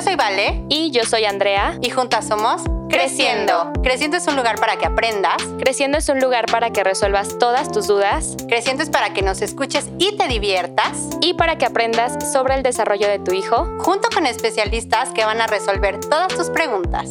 Yo soy Vale. Y yo soy Andrea. Y juntas somos Creciendo. Creciendo es un lugar para que aprendas. Creciendo es un lugar para que resuelvas todas tus dudas. Creciendo es para que nos escuches y te diviertas. Y para que aprendas sobre el desarrollo de tu hijo. Junto con especialistas que van a resolver todas tus preguntas.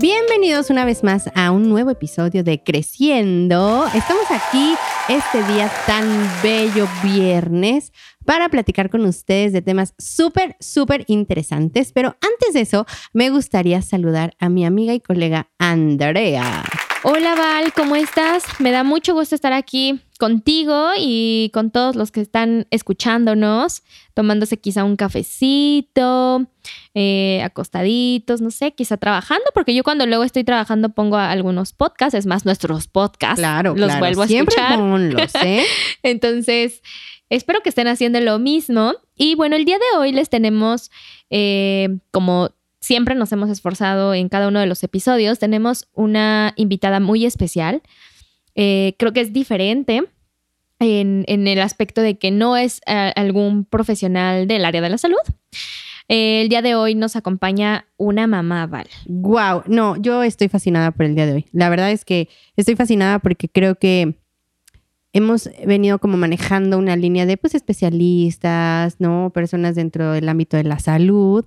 Bienvenidos una vez más a un nuevo episodio de Creciendo. Estamos aquí este día tan bello viernes para platicar con ustedes de temas súper, súper interesantes. Pero antes de eso, me gustaría saludar a mi amiga y colega Andrea. Hola Val, ¿cómo estás? Me da mucho gusto estar aquí contigo y con todos los que están escuchándonos, tomándose quizá un cafecito, eh, acostaditos, no sé, quizá trabajando, porque yo cuando luego estoy trabajando pongo algunos podcasts, es más, nuestros podcasts. Claro, los vuelvo a Siempre escuchar. ponlos, ¿eh? Entonces, espero que estén haciendo lo mismo. Y bueno, el día de hoy les tenemos, eh, como siempre nos hemos esforzado en cada uno de los episodios, tenemos una invitada muy especial. Eh, creo que es diferente en, en, el aspecto de que no es uh, algún profesional del área de la salud. Eh, el día de hoy nos acompaña una mamá, Val. Wow, no, yo estoy fascinada por el día de hoy. La verdad es que estoy fascinada porque creo que hemos venido como manejando una línea de pues especialistas, ¿no? Personas dentro del ámbito de la salud.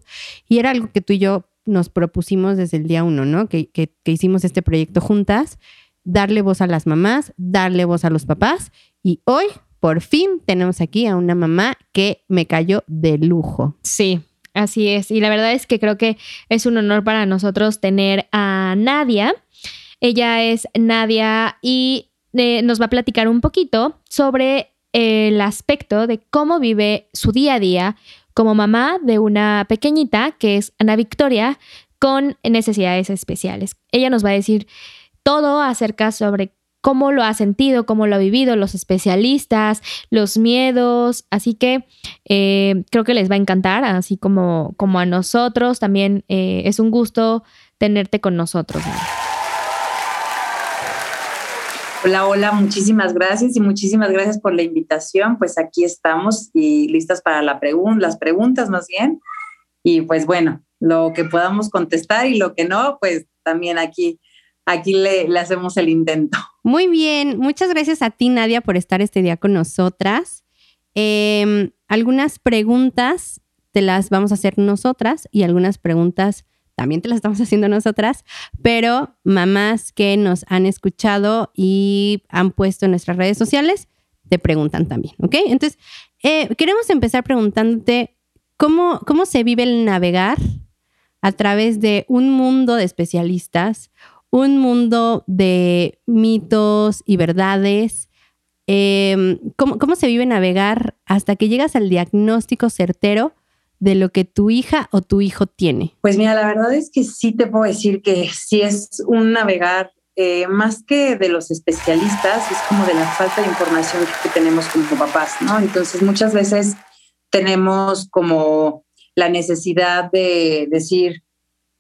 Y era algo que tú y yo nos propusimos desde el día uno, ¿no? Que, que hicimos este proyecto juntas, darle voz a las mamás, darle voz a los papás. Y hoy, por fin, tenemos aquí a una mamá que me cayó de lujo. Sí, así es. Y la verdad es que creo que es un honor para nosotros tener a Nadia. Ella es Nadia y eh, nos va a platicar un poquito sobre el aspecto de cómo vive su día a día como mamá de una pequeñita que es Ana Victoria con necesidades especiales. Ella nos va a decir todo acerca sobre cómo lo ha sentido, cómo lo ha vivido, los especialistas, los miedos. Así que eh, creo que les va a encantar, así como, como a nosotros. También eh, es un gusto tenerte con nosotros. ¿no? Hola, hola, muchísimas gracias y muchísimas gracias por la invitación. Pues aquí estamos y listas para la pregun las preguntas más bien. Y pues bueno, lo que podamos contestar y lo que no, pues también aquí, aquí le, hacemos el intento. Muy bien, muchas gracias a ti Nadia por estar este día con nosotras. Eh, algunas preguntas te las vamos a hacer nosotras y algunas preguntas también te las estamos haciendo nosotras, pero mamás que nos han escuchado y han puesto en nuestras redes sociales te preguntan también, ¿ok? Entonces, eh, queremos empezar preguntándote cómo, cómo se vive el navegar a través de un mundo de especialistas, un mundo de mitos y verdades. Eh, ¿cómo, ¿Cómo se vive navegar hasta que llegas al diagnóstico certero de lo que tu hija o tu hijo tiene? Pues mira, la verdad es que sí te puedo decir que sí es un navegar eh, más que de los especialistas, es como de la falta de información que tenemos como papás, ¿no? Entonces muchas veces tenemos como la necesidad de decir,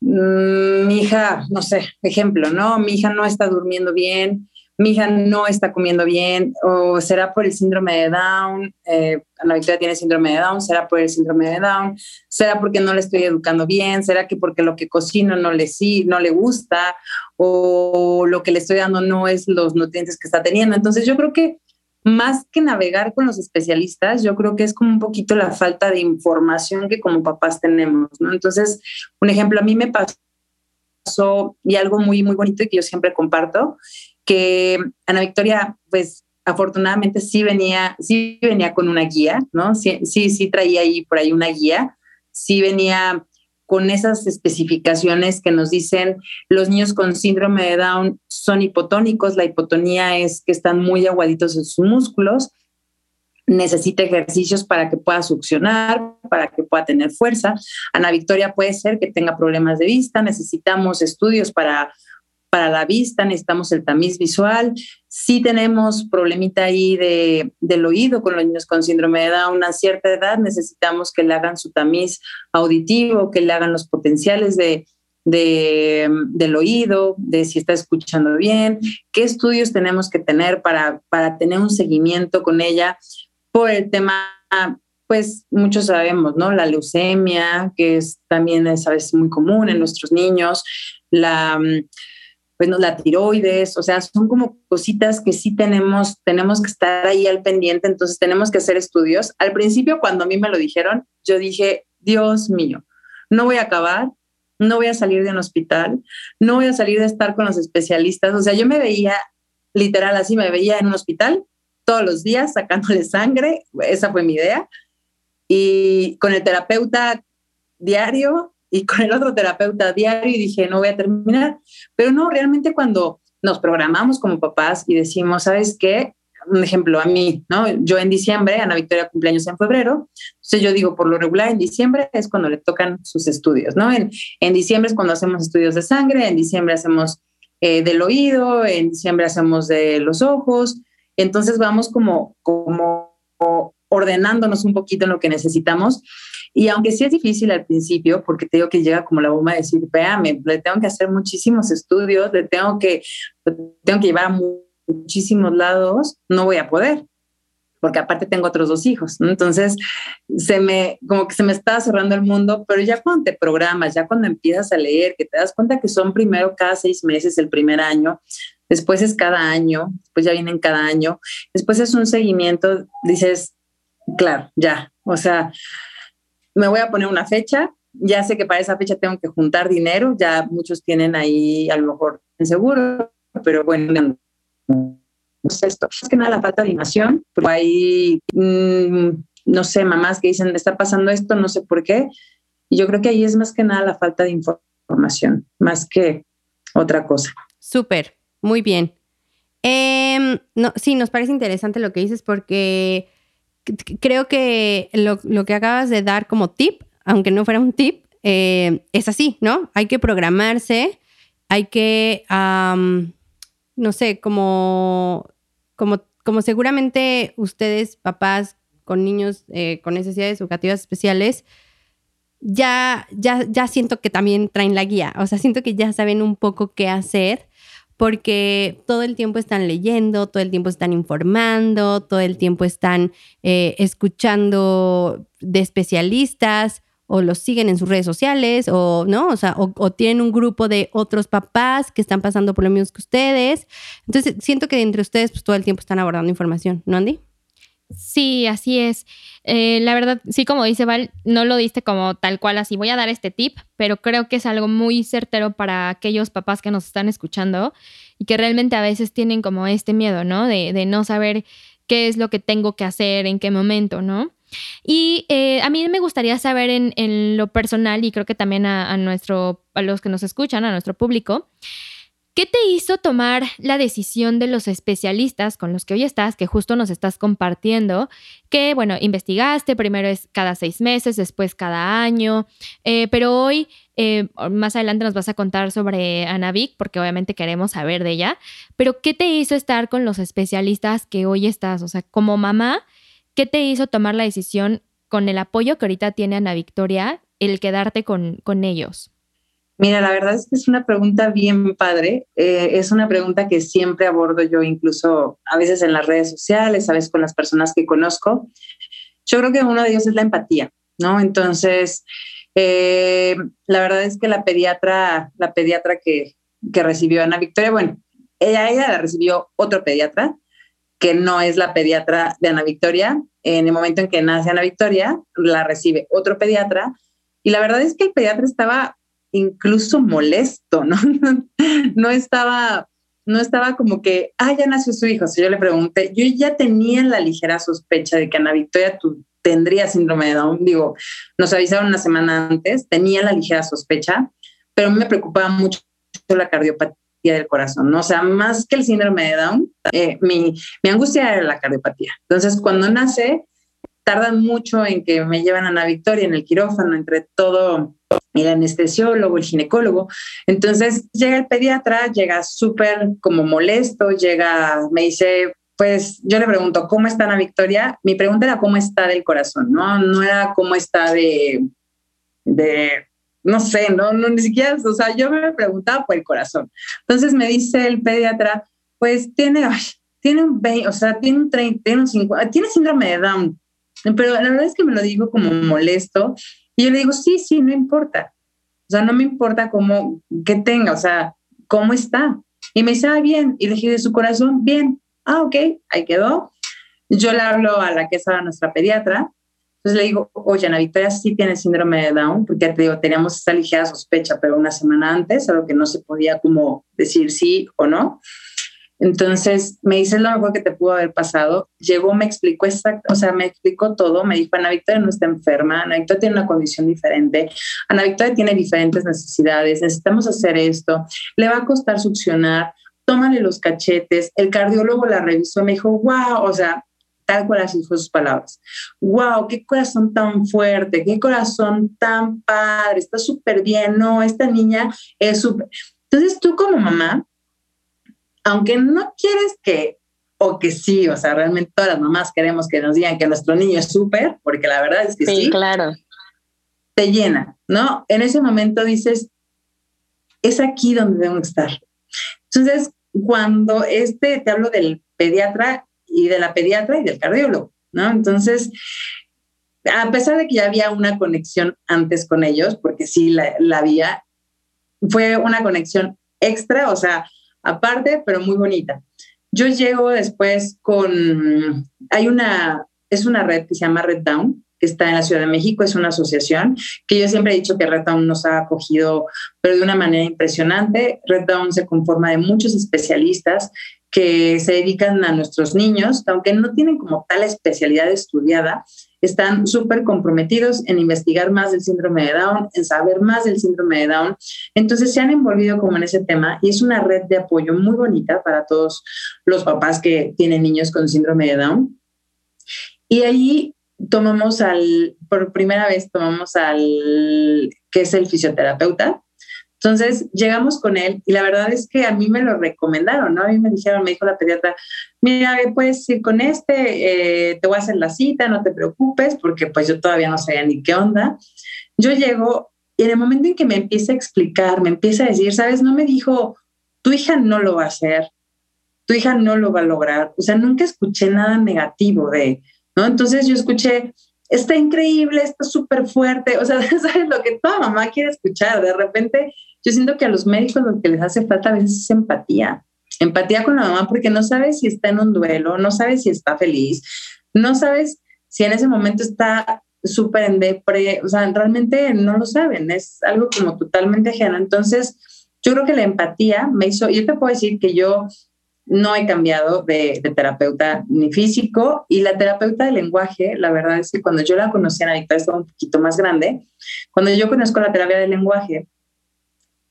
mi hija, no sé, ejemplo, ¿no? Mi hija no está durmiendo bien, mi hija no está comiendo bien, o será por el síndrome de Down, eh, Ana Victoria tiene síndrome de Down, será por el síndrome de Down, será porque no le estoy educando bien, será que porque lo que cocino no le, no le gusta, o lo que le estoy dando no es los nutrientes que está teniendo. Entonces yo creo que más que navegar con los especialistas, yo creo que es como un poquito la falta de información que como papás tenemos, ¿no? Entonces, un ejemplo, a mí me pasó y algo muy, muy bonito y que yo siempre comparto, que Ana Victoria, pues afortunadamente sí venía, sí venía con una guía, ¿no? Sí, sí, sí traía ahí por ahí una guía, sí venía con esas especificaciones que nos dicen los niños con síndrome de Down son hipotónicos, la hipotonía es que están muy aguaditos en sus músculos, necesita ejercicios para que pueda succionar, para que pueda tener fuerza. Ana Victoria puede ser que tenga problemas de vista, necesitamos estudios para para la vista, necesitamos el tamiz visual. Si tenemos problemita ahí de, del oído con los niños con síndrome de Down a cierta edad, necesitamos que le hagan su tamiz auditivo, que le hagan los potenciales de, de, del oído, de si está escuchando bien, qué estudios tenemos que tener para, para tener un seguimiento con ella por el tema pues muchos sabemos, ¿no? La leucemia, que es también es a veces muy común en nuestros niños, la, pues la tiroides, o sea, son como cositas que sí tenemos, tenemos que estar ahí al pendiente, entonces tenemos que hacer estudios. Al principio, cuando a mí me lo dijeron, yo dije, Dios mío, no voy a acabar, no voy a salir de un hospital, no voy a salir de estar con los especialistas, o sea, yo me veía literal así, me veía en un hospital todos los días sacándole sangre, esa fue mi idea, y con el terapeuta diario y con el otro terapeuta diario y dije, no voy a terminar. Pero no, realmente cuando nos programamos como papás y decimos, ¿sabes qué? Un ejemplo a mí, ¿no? Yo en diciembre, Ana Victoria cumpleaños en febrero, entonces yo digo, por lo regular en diciembre es cuando le tocan sus estudios, ¿no? En, en diciembre es cuando hacemos estudios de sangre, en diciembre hacemos eh, del oído, en diciembre hacemos de los ojos, entonces vamos como, como ordenándonos un poquito en lo que necesitamos y aunque sí es difícil al principio, porque te digo que llega como la bomba de decir, véame, le tengo que hacer muchísimos estudios, le tengo que, tengo que llevar a muchísimos lados, no voy a poder, porque aparte tengo otros dos hijos. Entonces, se me, como que se me está cerrando el mundo, pero ya cuando te programas, ya cuando empiezas a leer, que te das cuenta que son primero cada seis meses el primer año, después es cada año, después ya vienen cada año, después es un seguimiento, dices, claro, ya, o sea, me voy a poner una fecha, ya sé que para esa fecha tengo que juntar dinero, ya muchos tienen ahí a lo mejor en seguro, pero bueno, no. Sé esto, es que nada la falta de animación, hay, mm, no sé, mamás que dicen, está pasando esto, no sé por qué, y yo creo que ahí es más que nada la falta de información, más que otra cosa. Súper, muy bien. Em, no, sí, nos parece interesante lo que dices porque creo que lo, que acabas de dar como tip, aunque no fuera un tip, eh, es así, ¿no? Hay que programarse, hay que, no sé, como, como, como seguramente ustedes, papás con niños eh, con necesidades educativas especiales, ya, ya, ya siento que también traen la guía, o sea, siento que ya saben un poco qué hacer porque todo el tiempo están leyendo, todo el tiempo están informando, todo el tiempo están eh, escuchando de especialistas o los siguen en sus redes sociales o no, o sea, o, tienen un grupo de otros papás que están pasando por lo mismo que ustedes. Entonces, siento que entre ustedes pues todo el tiempo están abordando información, ¿no, Andy? Sí, así es. Eh, la verdad, sí, como dice Val, no lo diste como tal cual así. Voy a dar este tip, pero creo que es algo muy certero para aquellos papás que nos están escuchando y que realmente a veces tienen como este miedo, ¿no? De, no saber qué es lo que tengo que hacer, en qué momento, ¿no? Y eh, a mí me gustaría saber en, lo personal y creo que también a, nuestro, a los que nos escuchan, a nuestro público, ¿Qué te hizo tomar la decisión de los especialistas con los que hoy estás, que justo nos estás compartiendo? Que, bueno, investigaste, primero es cada seis meses, después cada año, eh, pero hoy, eh, más adelante nos vas a contar sobre Anavic, porque obviamente queremos saber de ella, pero ¿qué te hizo estar con los especialistas que hoy estás? O sea, como mamá, ¿qué te hizo tomar la decisión con el apoyo que ahorita tiene Ana Victoria, el quedarte con, con ellos? Mira, la verdad es que es una pregunta bien padre. Eh, es una pregunta que siempre abordo yo, incluso a veces en las redes sociales, a veces con las personas que conozco. Yo creo que uno de ellos es la empatía, ¿no? Entonces, eh, la verdad es que la pediatra, la pediatra que, que recibió a Ana Victoria, bueno, ella, ella la recibió otro pediatra, que no es la pediatra de Ana Victoria. En el momento en que nace Ana Victoria, la recibe otro pediatra. Y la verdad es que el pediatra estaba incluso molesto, ¿no? no estaba, no estaba como que, ah, ya nació su hijo. Si yo le pregunté, yo ya tenía la ligera sospecha de que Ana Victoria tendría síndrome de Down. Digo, nos avisaron una semana antes, tenía la ligera sospecha, pero me preocupaba mucho la cardiopatía del corazón, ¿no? O sea, más que el síndrome de Down, eh, mi, mi angustia era la cardiopatía. Entonces, cuando nace, tardan mucho en que me llevan a Ana Victoria en el quirófano, entre todo el anestesiólogo, el ginecólogo. Entonces llega el pediatra, llega súper como molesto, llega, me dice, pues yo le pregunto, ¿cómo está Ana Victoria? Mi pregunta era cómo está del corazón, ¿no? No era cómo está de, de no sé, no, no, ni siquiera, o sea, yo me preguntaba por el corazón. Entonces me dice el pediatra, pues tiene, tiene un 20, o sea, tiene un 30, tiene un 50, tiene síndrome de Down. Pero la verdad es que me lo digo como molesto. Y yo le digo, sí, sí, no importa. O sea, no me importa cómo, que tenga, o sea, cómo está. Y me dice, ah, bien. Y le dije, de su corazón, bien. Ah, ok, ahí quedó. Yo le hablo a la que estaba nuestra pediatra entonces le digo, oye, Ana Victoria sí tiene síndrome de Down, porque te digo, teníamos esta ligera sospecha, pero una semana antes, algo que no se podía como decir sí o no. Entonces me dice lo mejor que te pudo haber pasado. Llegó, me explicó exacto, o sea, me explicó todo. Me dijo, Ana Victoria no está enferma, Ana Victoria tiene una condición diferente, Ana Victoria tiene diferentes necesidades, necesitamos hacer esto, le va a costar succionar, tómale los cachetes. El cardiólogo la revisó y me dijo, wow, o sea, tal cual así fue sus palabras. ¡Wow! ¡Qué corazón tan fuerte! ¡Qué corazón tan padre! Está súper bien, ¿no? Esta niña es súper... Entonces tú como mamá, aunque no quieres que, o que sí, o sea, realmente todas las mamás queremos que nos digan que nuestro niño es súper, porque la verdad es que sí, sí, claro. Te llena, ¿no? En ese momento dices, es aquí donde debo estar. Entonces, cuando este, te hablo del pediatra, y de la pediatra y del cardiólogo, ¿no? Entonces, a pesar de que ya había una conexión antes con ellos, porque sí la, la había, fue una conexión extra, o sea, aparte, pero muy bonita. Yo llego después con, hay una, es una red que se llama Red Down, que está en la Ciudad de México, es una asociación que yo siempre he dicho que Red Down nos ha acogido, pero de una manera impresionante. Red Down se conforma de muchos especialistas que se dedican a nuestros niños, aunque no tienen como tal especialidad estudiada, están súper comprometidos en investigar más del síndrome de Down, en saber más del síndrome de Down. Entonces se han envolvido como en ese tema y es una red de apoyo muy bonita para todos los papás que tienen niños con síndrome de Down. Y ahí tomamos al, por primera vez tomamos al, que es el fisioterapeuta, entonces llegamos con él y la verdad es que a mí me lo recomendaron, ¿no? A mí me dijeron, me dijo la pediatra, mira, puedes ir con este, eh, te voy a hacer la cita, no te preocupes, porque pues yo todavía no sabía ni qué onda. Yo llego y en el momento en que me empieza a explicar, me empieza a decir, sabes, no me dijo, tu hija no lo va a hacer, tu hija no lo va a lograr. O sea, nunca escuché nada negativo de, ¿no? Entonces yo escuché, está increíble, está súper fuerte, o sea, ¿sabes lo que toda mamá quiere escuchar? De repente yo siento que a los médicos lo que les hace falta a veces es empatía. Empatía con la mamá porque no sabes si está en un duelo, no sabes si está feliz, no sabes si en ese momento está súper en depre, o sea, realmente no lo saben, es algo como totalmente ajeno. Entonces, yo creo que la empatía me hizo, yo te puedo decir que yo no he cambiado de, terapeuta ni físico y la terapeuta de lenguaje, la verdad es que cuando yo la conocí, a Victoria estaba un poquito más grande, cuando yo conozco la terapia de lenguaje,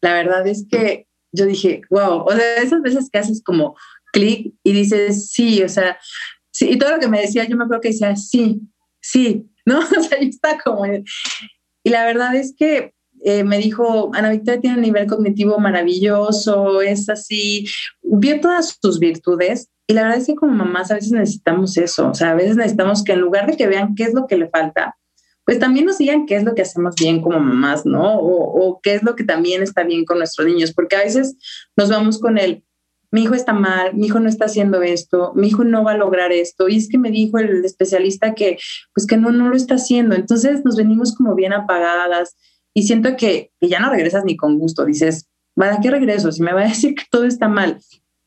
la verdad es que yo dije, wow, o sea, esas veces que haces como clic y dices, sí, o sea, sí, y todo lo que me decía, yo me acuerdo que decía, sí, sí, ¿no? O sea, yo estaba como... Y la verdad es que eh, me dijo, Ana Victoria tiene un nivel cognitivo maravilloso, es así, vio todas sus virtudes y la verdad es que como mamás a veces necesitamos eso, o sea, a veces necesitamos que en lugar de que vean qué es lo que le falta, pues también nos digan qué es lo que hacemos bien como mamás, ¿no? O, qué es lo que también está bien con nuestros niños, porque a veces nos vamos con el, mi hijo está mal, mi hijo no está haciendo esto, mi hijo no va a lograr esto, y es que me dijo el especialista que, pues que no, no lo está haciendo, entonces nos venimos como bien apagadas y siento que, ya no regresas ni con gusto, dices, ¿para qué regreso? Si me va a decir que todo está mal,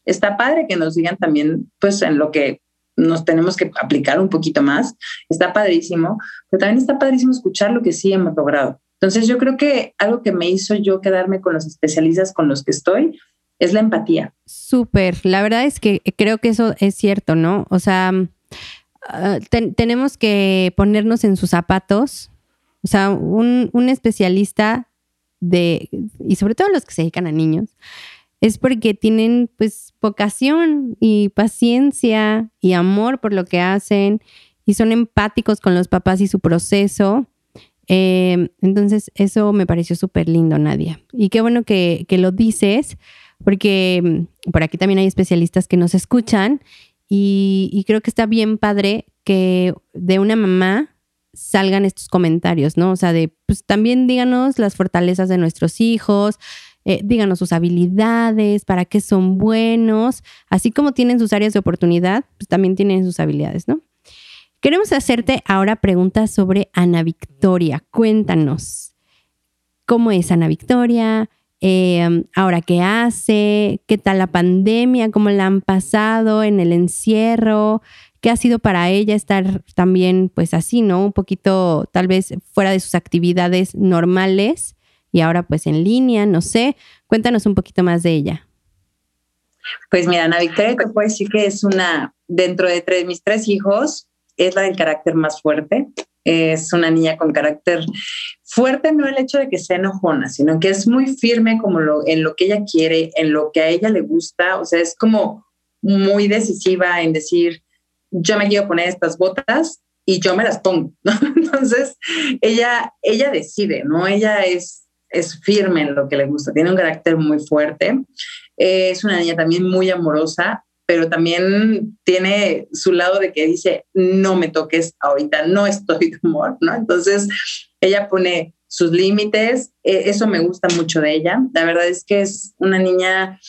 está padre que nos digan también, pues, en lo que nos tenemos que aplicar un poquito más. Está padrísimo, pero también está padrísimo escuchar lo que sí hemos logrado. Entonces yo creo que algo que me hizo yo quedarme con los especialistas con los que estoy es la empatía. Súper, la verdad es que creo que eso es cierto, ¿no? O sea, ah, tenemos que ponernos en sus zapatos. O sea, un, especialista de, y sobre todo los que se dedican a niños, es porque tienen pues vocación y paciencia y amor por lo que hacen y son empáticos con los papás y su proceso. Em, entonces, eso me pareció súper lindo, Nadia. Y qué bueno que, lo dices, porque mm, por aquí también hay especialistas que nos escuchan y, creo que está bien padre que de una mamá salgan estos comentarios, ¿no? O sea, de, pues también díganos las fortalezas de nuestros hijos, eh, díganos sus habilidades, para qué son buenos, así como tienen sus áreas de oportunidad, pues también tienen sus habilidades, ¿no? Queremos hacerte ahora preguntas sobre Ana Victoria. Cuéntanos, ¿cómo es Ana Victoria? Em, ahora qué hace, qué tal la pandemia, cómo la han pasado en el encierro, qué ha sido para ella estar también pues así, ¿no? Un poquito tal vez fuera de sus actividades normales y ahora pues en línea, no sé. Cuéntanos un poquito más de ella. Pues mira, Ana Victoria, te puedo decir que es una, dentro de tres, mis tres hijos, es la del carácter más fuerte. Es una niña con carácter fuerte, no el hecho de que sea enojona, sino que es muy firme como lo, en lo que ella quiere, en lo que a ella le gusta. O sea, es como muy decisiva en decir, yo me quiero poner estas botas y yo me las pongo. Entonces, ella, ella decide, ¿no? Ella es es firme en lo que le gusta, tiene un carácter muy fuerte, es una niña también muy amorosa, pero también tiene su lado de que dice, no me toques ahorita, no estoy de humor, ¿no? Entonces, ella pone sus límites, e, eso me gusta mucho de ella. La verdad es que es una niña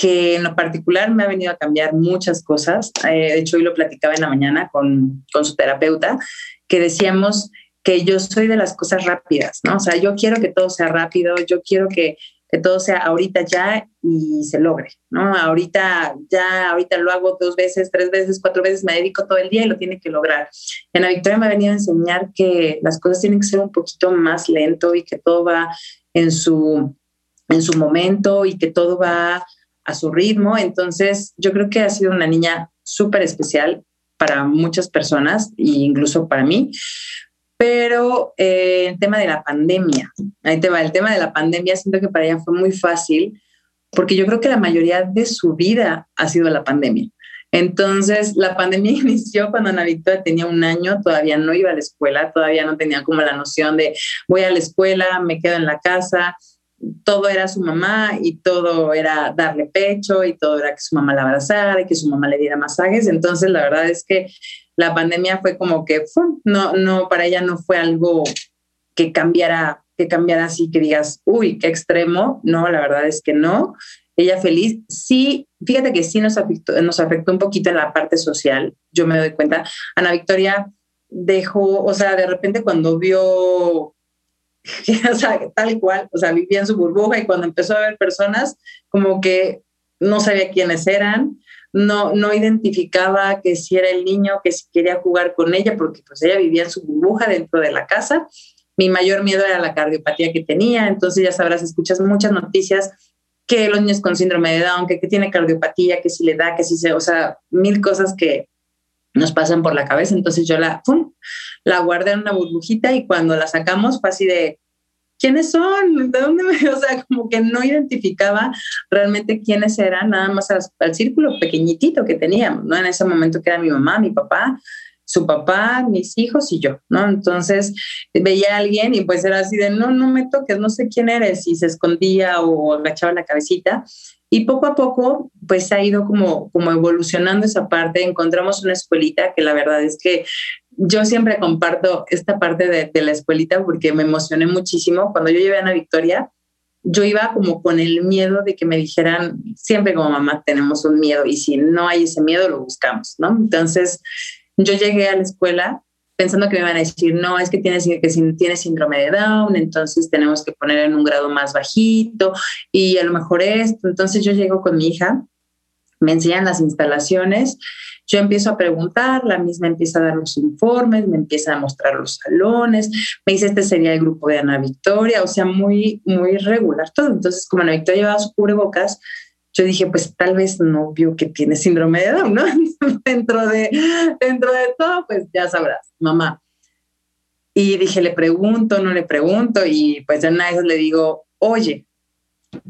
que en lo particular me ha venido a cambiar muchas cosas. Eh, de hecho, hoy lo platicaba en la mañana con, con su terapeuta, que decíamos, que yo soy de las cosas rápidas, ¿no? O sea, yo quiero que todo sea rápido, yo quiero que, que todo sea ahorita ya y se logre, ¿no? Ahorita ya, ahorita lo hago dos veces, tres veces, cuatro veces, me dedico todo el día y lo tiene que lograr. En la Victoria me ha venido a enseñar que las cosas tienen que ser un poquito más lento y que todo va en su, en su momento y que todo va a su ritmo. Entonces, yo creo que ha sido una niña súper especial para muchas personas e incluso para mí, pero eh, el tema de la pandemia, ahí te va, el tema de la pandemia siento que para ella fue muy fácil, porque yo creo que la mayoría de su vida ha sido la pandemia. Entonces, la pandemia inició cuando Ana Victoria tenía un año, todavía no iba a la escuela, todavía no tenía como la noción de voy a la escuela, me quedo en la casa, todo era su mamá y todo era darle pecho y todo era que su mamá la abrazara y que su mamá le diera masajes. Entonces, la verdad es que la pandemia fue como que, no, no, para ella no fue algo que cambiara, que cambiara así, que digas, uy, qué extremo. No, la verdad es que no. Ella feliz. Sí, fíjate que sí nos afectó, nos afectó un poquito en la parte social. Yo me doy cuenta. Ana Victoria dejó, o sea, de repente cuando vio o sea, tal cual, o sea, vivía en su burbuja y cuando empezó a ver personas, como que no sabía quiénes eran, no, no identificaba que si era el niño, que si quería jugar con ella, porque pues ella vivía en su burbuja dentro de la casa. Mi mayor miedo era la cardiopatía que tenía, entonces ya sabrás, escuchas muchas noticias que los niños con síndrome de Down, que, tiene cardiopatía, que si le da, que si se, o sea, mil cosas que nos pasan por la cabeza. Entonces yo la, la guardé en una burbujita y cuando la sacamos fue así de, ¿quiénes son? ¿De dónde me.? O sea, como que no identificaba realmente quiénes eran, nada más al, círculo pequeñitito que teníamos, ¿no? En ese momento que era mi mamá, mi papá, su papá, mis hijos y yo, ¿no? Entonces veía a alguien y pues era así de, no, no me toques, no sé quién eres, y se escondía o agachaba la cabecita. Y poco a poco, pues ha ido como, como evolucionando esa parte. Encontramos una escuelita que la verdad es que yo siempre comparto esta parte de, la escuelita porque me emocioné muchísimo. Cuando yo llevé a Ana Victoria, yo iba como con el miedo de que me dijeran, siempre como mamá tenemos un miedo y si no hay ese miedo lo buscamos, ¿no? Entonces yo llegué a la escuela pensando que me iban a decir, no, es que tienes, que tiene síndrome de Down, entonces tenemos que poner en un grado más bajito y a lo mejor esto. Entonces yo llego con mi hija me enseñan las instalaciones, yo empiezo a preguntar, la misma empieza a dar los informes, me empieza a mostrar los salones, me dice, este sería el grupo de Ana Victoria, o sea, muy, muy regular todo. Entonces, como Ana Victoria llevaba su cubrebocas, yo dije, pues tal vez no vio que tiene síndrome de Down, ¿no? dentro, de, dentro de todo, pues ya sabrás, mamá. Y dije, le pregunto, no le pregunto, y pues ya una vez le digo, oye,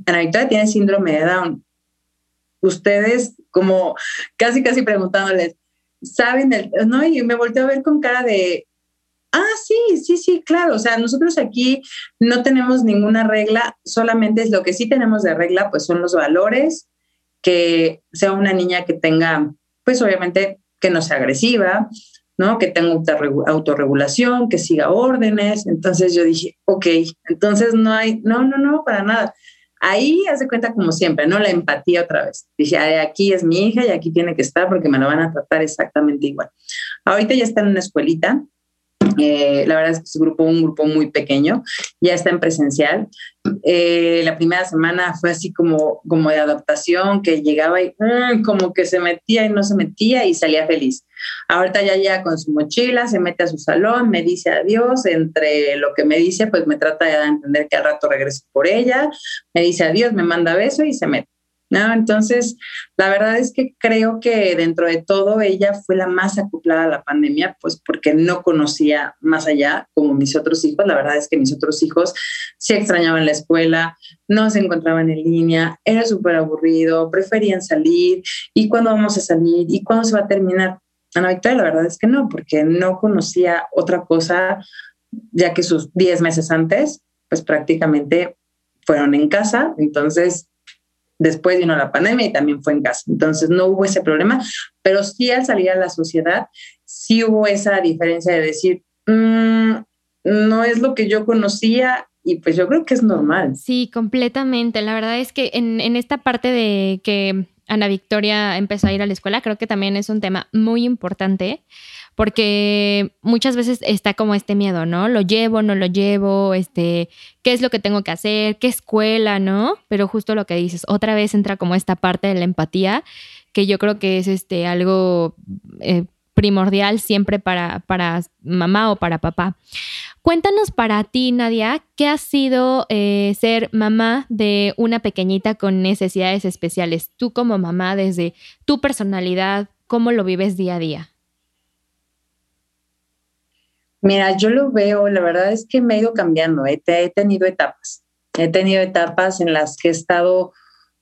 Ana Victoria tiene síndrome de Down. Ustedes, como casi, casi preguntándoles, ¿saben? El, no, y me volteó a ver con cara de, ah, sí, sí, sí, claro. O sea, nosotros aquí no tenemos ninguna regla, solamente es lo que sí tenemos de regla, pues son los valores, que sea una niña que tenga, pues obviamente que no sea agresiva, ¿no? Que tenga autorregulación, que siga órdenes. Entonces yo dije, ok, entonces no hay, no, no, no, para nada. Ahí hace cuenta como siempre, ¿no? La empatía otra vez. Dije, aquí es mi hija y aquí tiene que estar porque me la van a tratar exactamente igual. Ahorita ya está en una escuelita, eh, la verdad es que es un grupo, un grupo muy pequeño, ya está en presencial. Eh, la primera semana fue así como, como de adaptación, que llegaba y mm, como que se metía y no se metía y salía feliz. Ahorita ya llega con su mochila, se mete a su salón, me dice adiós, entre lo que me dice, pues me trata de entender que al rato regreso por ella, me dice adiós, me manda beso y se mete. ¿No? Entonces, la verdad es que creo que dentro de todo ella fue la más acoplada a la pandemia, pues porque no conocía más allá como mis otros hijos. La verdad es que mis otros hijos sí extrañaban la escuela, no se encontraban en línea, era súper aburrido, preferían salir. ¿Y cuándo vamos a salir? ¿Y cuándo se va a terminar? Ana Victoria, la verdad es que no, porque no conocía otra cosa, ya que sus 10 meses antes, pues prácticamente fueron en casa. Entonces, Después vino la pandemia y también fue en casa. Entonces no hubo ese problema, pero sí al salir a la sociedad, sí hubo esa diferencia de decir, mm, no es lo que yo conocía y pues yo creo que es normal. Sí, completamente. La verdad es que en, en esta parte de que Ana Victoria empezó a ir a la escuela, creo que también es un tema muy importante porque muchas veces está como este miedo, ¿no? Lo llevo, no lo llevo, este, ¿qué es lo que tengo que hacer? ¿Qué escuela, no? Pero justo lo que dices, otra vez entra como esta parte de la empatía, que yo creo que es este, algo eh, primordial siempre para, para mamá o para papá. Cuéntanos para ti, Nadia, ¿qué ha sido eh, ser mamá de una pequeñita con necesidades especiales? Tú como mamá, desde tu personalidad, ¿cómo lo vives día a día? Mira, yo lo veo, la verdad es que me he ido cambiando, he, tenido etapas, he tenido etapas en las que he estado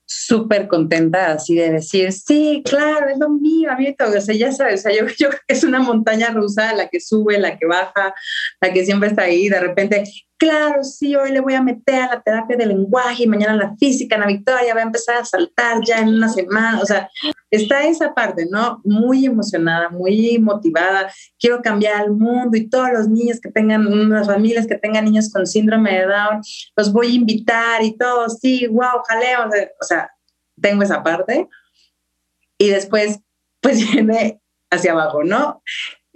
súper contenta así de decir, sí, claro, es lo mío, a mí todo, o sea, ya sabes, o sea, yo, yo creo que es una montaña rusa, la que sube, la que baja, la que siempre está ahí, de repente, claro, sí, hoy le voy a meter a la terapia de lenguaje y mañana la física, la Victoria va a empezar a saltar ya en una semana, o sea, está esa parte, ¿no? Muy emocionada, muy motivada, quiero cambiar el mundo y todos los niños que tengan, unas familias que tengan niños con síndrome de Down, los voy a invitar y todo, sí, wow, jaleo, o sea, tengo esa parte. Y después, pues viene hacia abajo, ¿no?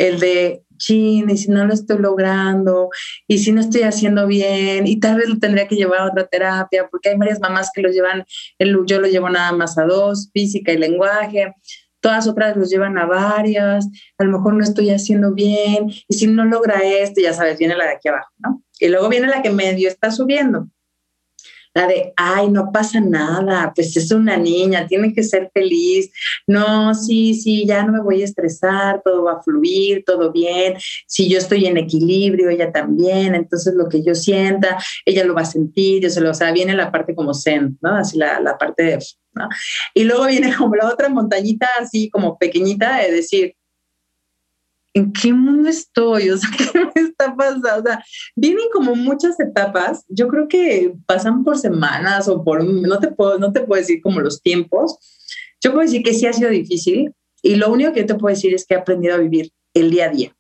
El de, chin, y si no lo estoy logrando, y si no estoy haciendo bien, y tal vez lo tendría que llevar a otra terapia, porque hay varias mamás que lo llevan, el, yo lo llevo nada más a dos, física y lenguaje, todas otras los llevan a varias, a lo mejor no estoy haciendo bien, y si no logra esto, ya sabes, viene la de aquí abajo, ¿no? Y luego viene la que medio está subiendo la de, ay, no pasa nada, pues es una niña, tiene que ser feliz, no, sí, sí, ya no me voy a estresar, todo va a fluir, todo bien, si yo estoy en equilibrio, ella también, entonces lo que yo sienta, ella lo va a sentir, yo se lo, o sea, viene la parte como zen, ¿no? Así la, la parte de, ¿no? Y luego viene como la otra montañita así como pequeñita de decir, ¿en qué mundo estoy? O sea, ¿qué me está pasando? O sea, vienen como muchas etapas. Yo creo que pasan por semanas o por, no te puedo, no te puedo decir como los tiempos. Yo puedo decir que sí ha sido difícil y lo único que yo te puedo decir es que he aprendido a vivir el día a día,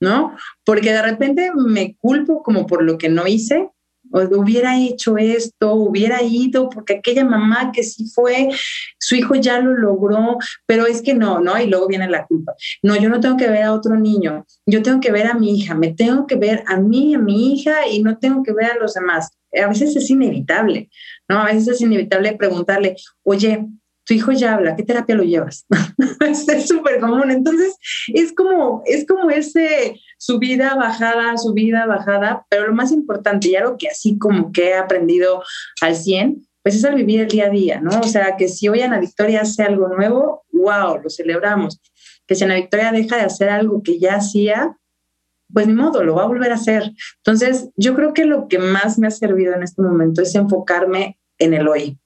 ¿no? Porque de repente me culpo como por lo que no hice hubiera hecho esto, hubiera ido, porque aquella mamá que sí fue, su hijo ya lo logró, pero es que no, ¿no? Y luego viene la culpa. No, yo no tengo que ver a otro niño, yo tengo que ver a mi hija, me tengo que ver a mí, a mi hija y no tengo que ver a los demás. A veces es inevitable, ¿no? A veces es inevitable preguntarle, oye, tu hijo ya habla, ¿qué terapia lo llevas? es súper común. Entonces, es como, es como ese subida, bajada, subida, bajada, pero lo más importante y algo que así como que he aprendido al 100, pues es al vivir el día a día, ¿no? O sea, que si hoy Ana Victoria hace algo nuevo, wow, lo celebramos. Que si Ana Victoria deja de hacer algo que ya hacía, pues ni modo, lo va a volver a hacer. Entonces, yo creo que lo que más me ha servido en este momento es enfocarme en el hoy,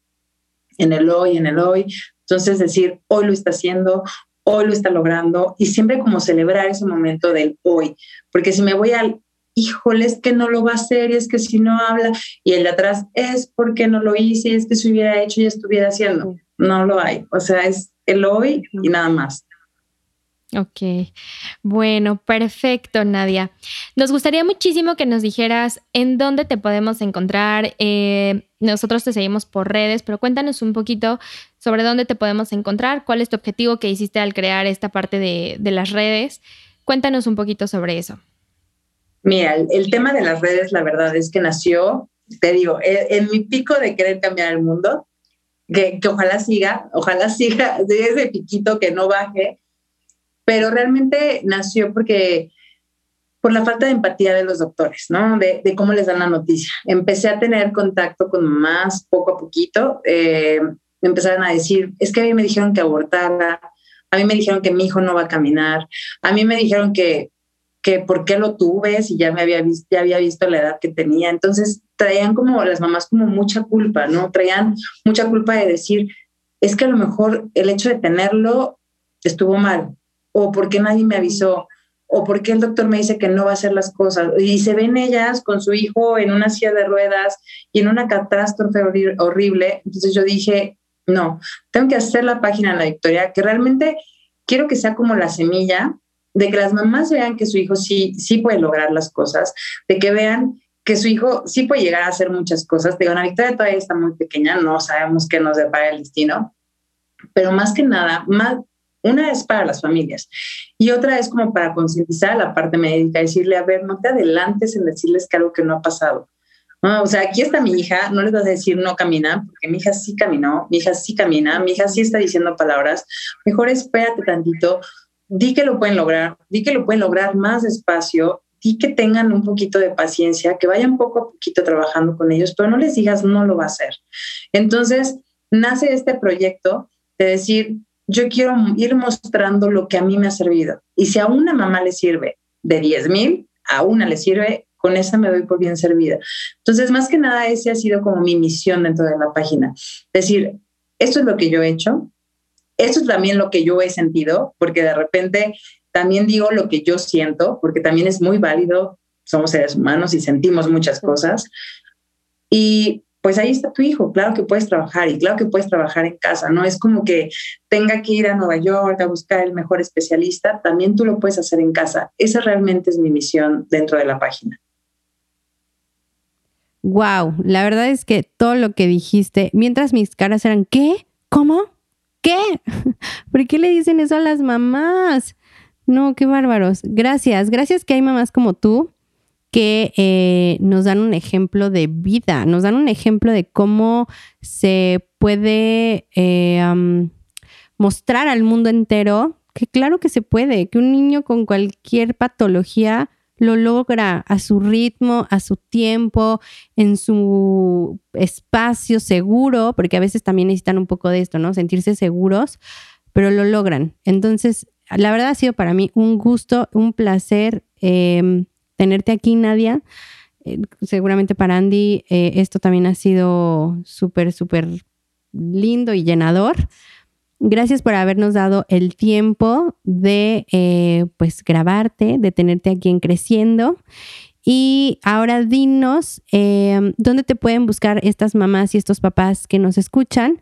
en el hoy, en el hoy. Entonces, decir, hoy lo está haciendo, hoy lo está logrando y siempre como celebrar ese momento del hoy, porque si me voy al, híjole, es que no lo va a hacer y es que si no habla y el de atrás es porque no lo hice y es que si hubiera hecho y estuviera haciendo, no lo hay. O sea, es el hoy y nada más. Ok, bueno, perfecto, Nadia. Nos gustaría muchísimo que nos dijeras en dónde te podemos encontrar. Eh, nosotros te seguimos por redes, pero cuéntanos un poquito sobre dónde te podemos encontrar, cuál es tu objetivo que hiciste al crear esta parte de, las redes. Cuéntanos un poquito sobre eso. Mira, el, tema de las redes, la verdad es que nació, te digo, en, en mi pico de querer cambiar el mundo, que, que, ojalá siga, ojalá siga de ese piquito que no baje, pero realmente nació porque por la falta de empatía de los doctores, ¿no? De, cómo les dan la noticia. Empecé a tener contacto con más poco a poquito. Eh, me empezaron a decir, es que a mí me dijeron que abortara, a mí me dijeron que mi hijo no va a caminar, a mí me dijeron que, que por qué lo tuve si ya me había visto, ya había visto la edad que tenía. Entonces traían como las mamás como mucha culpa, ¿no? Traían mucha culpa de decir, es que a lo mejor el hecho de tenerlo estuvo mal, o por qué nadie me avisó, o por qué el doctor me dice que no va a hacer las cosas. Y se ven ellas con su hijo en una silla de ruedas y en una catástrofe horrible. Entonces yo dije, no, tengo que hacer la página de la Victoria, que realmente quiero que sea como la semilla de que las mamás vean que su hijo sí, sí puede lograr las cosas, de que vean que su hijo sí puede llegar a hacer muchas cosas. Digo, la Victoria todavía está muy pequeña, no sabemos qué nos depara el destino, pero más que nada, más, una es para las familias y otra es como para concientizar a la parte médica, decirle, a ver, no te adelantes en decirles que algo que no ha pasado. o sea, aquí está mi hija, no les vas a decir no camina, porque mi hija sí caminó, mi hija sí camina, mi hija sí está diciendo palabras. Mejor espérate tantito, di que lo pueden lograr, di que lo pueden lograr más despacio, di que tengan un poquito de paciencia, que vayan poco a poquito trabajando con ellos, pero no les digas no lo va a hacer. Entonces, nace este proyecto de decir, yo quiero ir mostrando lo que a mí me ha servido. Y si a una mamá le sirve de 10 mil, a una le sirve, con esa me doy por bien servida. Entonces, más que nada, ese ha sido como mi misión dentro de la página. Decir, esto es lo que yo he hecho, esto es también lo que yo he sentido, porque de repente también digo lo que yo siento, porque también es muy válido, somos seres humanos y sentimos muchas cosas. Y pues ahí está tu hijo, claro que puedes trabajar y claro que puedes trabajar en casa, no es como que tenga que ir a Nueva York a buscar el mejor especialista, también tú lo puedes hacer en casa. Esa realmente es mi misión dentro de la página. Wow, la verdad es que todo lo que dijiste, mientras mis caras eran, ¿qué? ¿Cómo? ¿Qué? ¿Por qué le dicen eso a las mamás? No, qué bárbaros. Gracias, gracias que hay mamás como tú que eh, nos dan un ejemplo de vida, nos dan un ejemplo de cómo se puede eh, mostrar al mundo entero que claro que se puede, que un niño con cualquier patología lo logra a su ritmo, a su tiempo, en su espacio seguro, porque a veces también necesitan un poco de esto, ¿no? Sentirse seguros, pero lo logran. Entonces, la verdad ha sido para mí un gusto, un placer. Em, tenerte aquí, Nadia. Eh, seguramente para Andy eh, esto también ha sido súper, súper lindo y llenador. Gracias por habernos dado el tiempo de eh, pues grabarte, de tenerte aquí en Creciendo. Y ahora dinos dónde te pueden buscar estas mamás y estos papás que nos escuchan,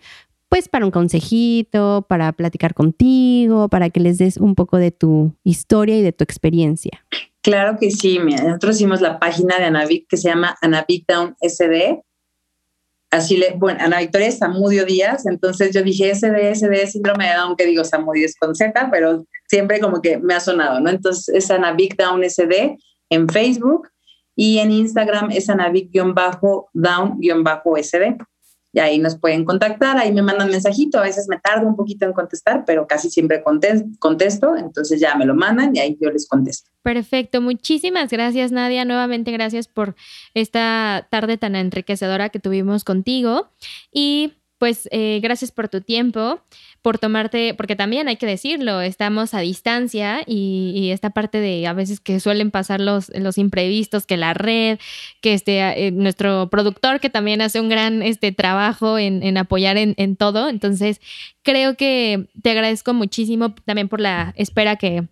pues para un consejito, para platicar contigo, para que les des un poco de tu historia y de tu experiencia. Claro que sí, mira, nosotros hicimos la página de Anavic que se llama Anavic Down SD. Así le, bueno, Ana Victoria es Samudio Díaz, entonces yo dije SD, SD, síndrome de Down, que digo Samudio es con Z, pero siempre como que me ha sonado, ¿no? Entonces es Anavic Down SD en Facebook y en Instagram es Anavic-Down-SD. Y ahí nos pueden contactar, ahí me mandan mensajito, a veces me tardo un poquito en contestar, pero casi siempre contesto, entonces ya me lo mandan y ahí yo les contesto. Perfecto, muchísimas gracias Nadia, nuevamente gracias por esta tarde tan enriquecedora que tuvimos contigo y pues eh, gracias por tu tiempo, por tomarte, porque también hay que decirlo, estamos a distancia y, esta parte de a veces que suelen pasar los, los imprevistos, que la red, que este, eh, nuestro productor que también hace un gran este, trabajo en, apoyar en, todo. Entonces, creo que te agradezco muchísimo también por la espera que,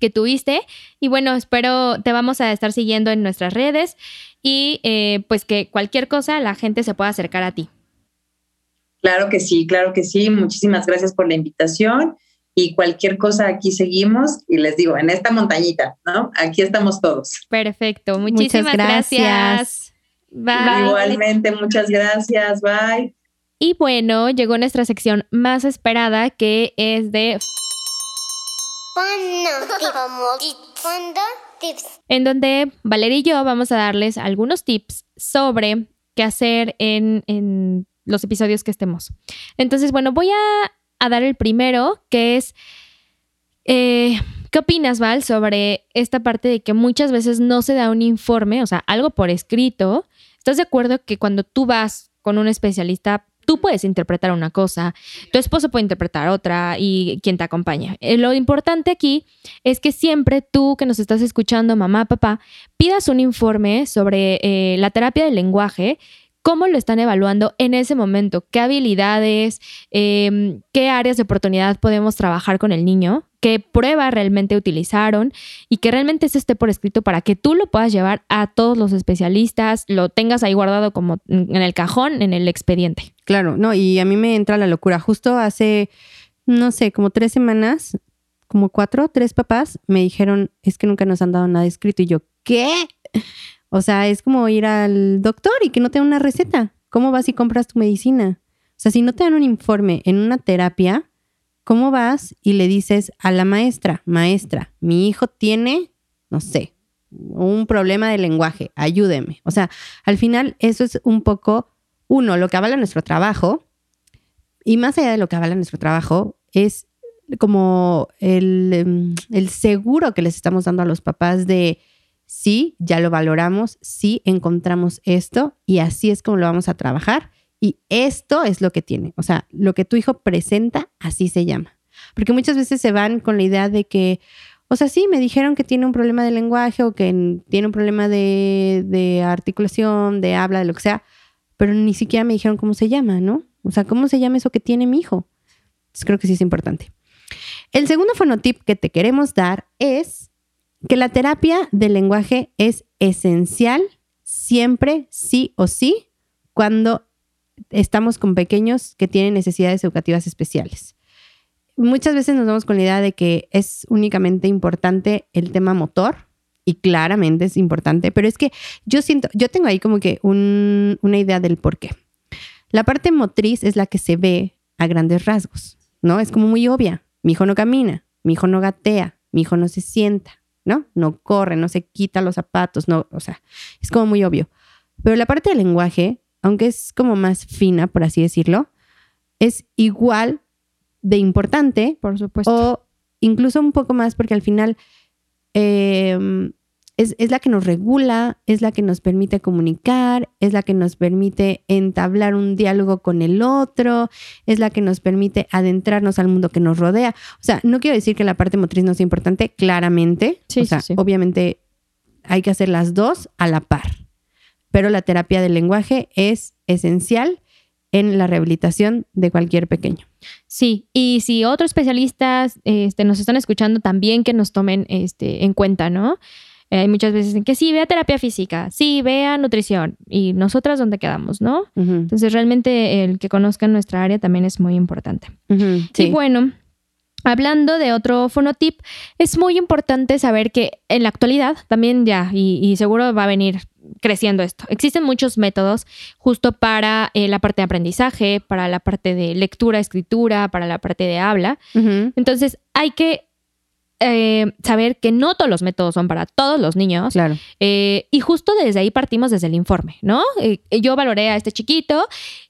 que tuviste. Y bueno, espero te vamos a estar siguiendo en nuestras redes y eh, pues que cualquier cosa la gente se pueda acercar a ti. Claro que sí, claro que sí. Muchísimas gracias por la invitación y cualquier cosa aquí seguimos y les digo, en esta montañita, ¿no? Aquí estamos todos. Perfecto, muchísimas gracias. Bye. Igualmente, muchas gracias, bye. Y bueno, llegó nuestra sección más esperada que es de... En donde Valeria y yo vamos a darles algunos tips sobre qué hacer en, en los episodios que estemos. Entonces, bueno, voy a, dar el primero, que es, eh, ¿qué opinas, Val, sobre esta parte de que muchas veces no se da un informe, o sea, algo por escrito? ¿Estás de acuerdo que cuando tú vas con un especialista, tú puedes interpretar una cosa, tu esposo puede interpretar otra y quien te acompaña. Eh, lo importante aquí es que siempre tú que nos estás escuchando, mamá, papá, pidas un informe sobre eh, la terapia del lenguaje cómo lo están evaluando en ese momento, qué habilidades, em, qué áreas de oportunidad podemos trabajar con el niño, qué prueba realmente utilizaron y que realmente eso esté por escrito para que tú lo puedas llevar a todos los especialistas, lo tengas ahí guardado como en el cajón, en el expediente. Claro, no, y a mí me entra la locura. Justo hace, no sé, como tres semanas, como cuatro, tres papás me dijeron, es que nunca nos han dado nada escrito. Y yo, ¿qué? O sea, es como ir al doctor y que no te dan una receta. ¿Cómo vas y compras tu medicina? O sea, si no te dan un informe en una terapia, ¿cómo vas y le dices a la maestra, maestra, mi hijo tiene, no sé, un problema de lenguaje, ayúdeme? O sea, al final eso es un poco, uno, lo que avala nuestro trabajo, y más allá de lo que avala nuestro trabajo, es como el, em, el seguro que les estamos dando a los papás de sí, ya lo valoramos, sí encontramos esto y así es como lo vamos a trabajar y esto es lo que tiene. O sea, lo que tu hijo presenta, así se llama. Porque muchas veces se van con la idea de que, o sea, sí, me dijeron que tiene un problema de lenguaje o que tiene un problema de, articulación, de habla, de lo que sea, pero ni siquiera me dijeron cómo se llama, ¿no? O sea, ¿cómo se llama eso que tiene mi hijo? Entonces creo que sí es importante. El segundo fonotip que te queremos dar es que la terapia del lenguaje es esencial siempre, sí o sí, cuando estamos con pequeños que tienen necesidades educativas especiales. Muchas veces nos damos con la idea de que es únicamente importante el tema motor, y claramente es importante, pero es que yo siento, yo tengo ahí como que una idea del por qué. La parte motriz es la que se ve a grandes rasgos, ¿no? Es como muy obvia. Mi hijo no camina, mi hijo no gatea, mi hijo no se sienta, ¿no? No corre, no se quita los zapatos, no, o sea, es como muy obvio. Pero la parte del lenguaje, aunque es como más fina, por así decirlo, es igual de importante. Por supuesto. O incluso un poco más, porque al final eh, es, la que nos regula, es la que nos permite comunicar, es la que nos permite entablar un diálogo con el otro, es la que nos permite adentrarnos al mundo que nos rodea. O sea, no quiero decir que la parte motriz no sea importante, claramente. o sea, obviamente hay que hacer las dos a la par. Pero la terapia del lenguaje es esencial en la rehabilitación de cualquier pequeño. Sí, y si otros especialistas este, nos están escuchando también que nos tomen este, en cuenta, ¿no? Eh, hay muchas veces en que sí, vea terapia física, sí, vea nutrición y nosotras dónde quedamos, ¿no? Entonces realmente el que conozcan nuestra área también es muy importante. sí. Y bueno, Hablando de otro fonotip, es muy importante saber que en la actualidad también ya, y, seguro va a venir creciendo esto, existen muchos métodos justo para eh, la parte de aprendizaje, para la parte de lectura, escritura, para la parte de habla. Entonces hay que eh, saber que no todos los métodos son para todos los niños. Claro. Eh, y justo desde ahí partimos desde el informe, ¿no? Eh, yo valoré a este chiquito,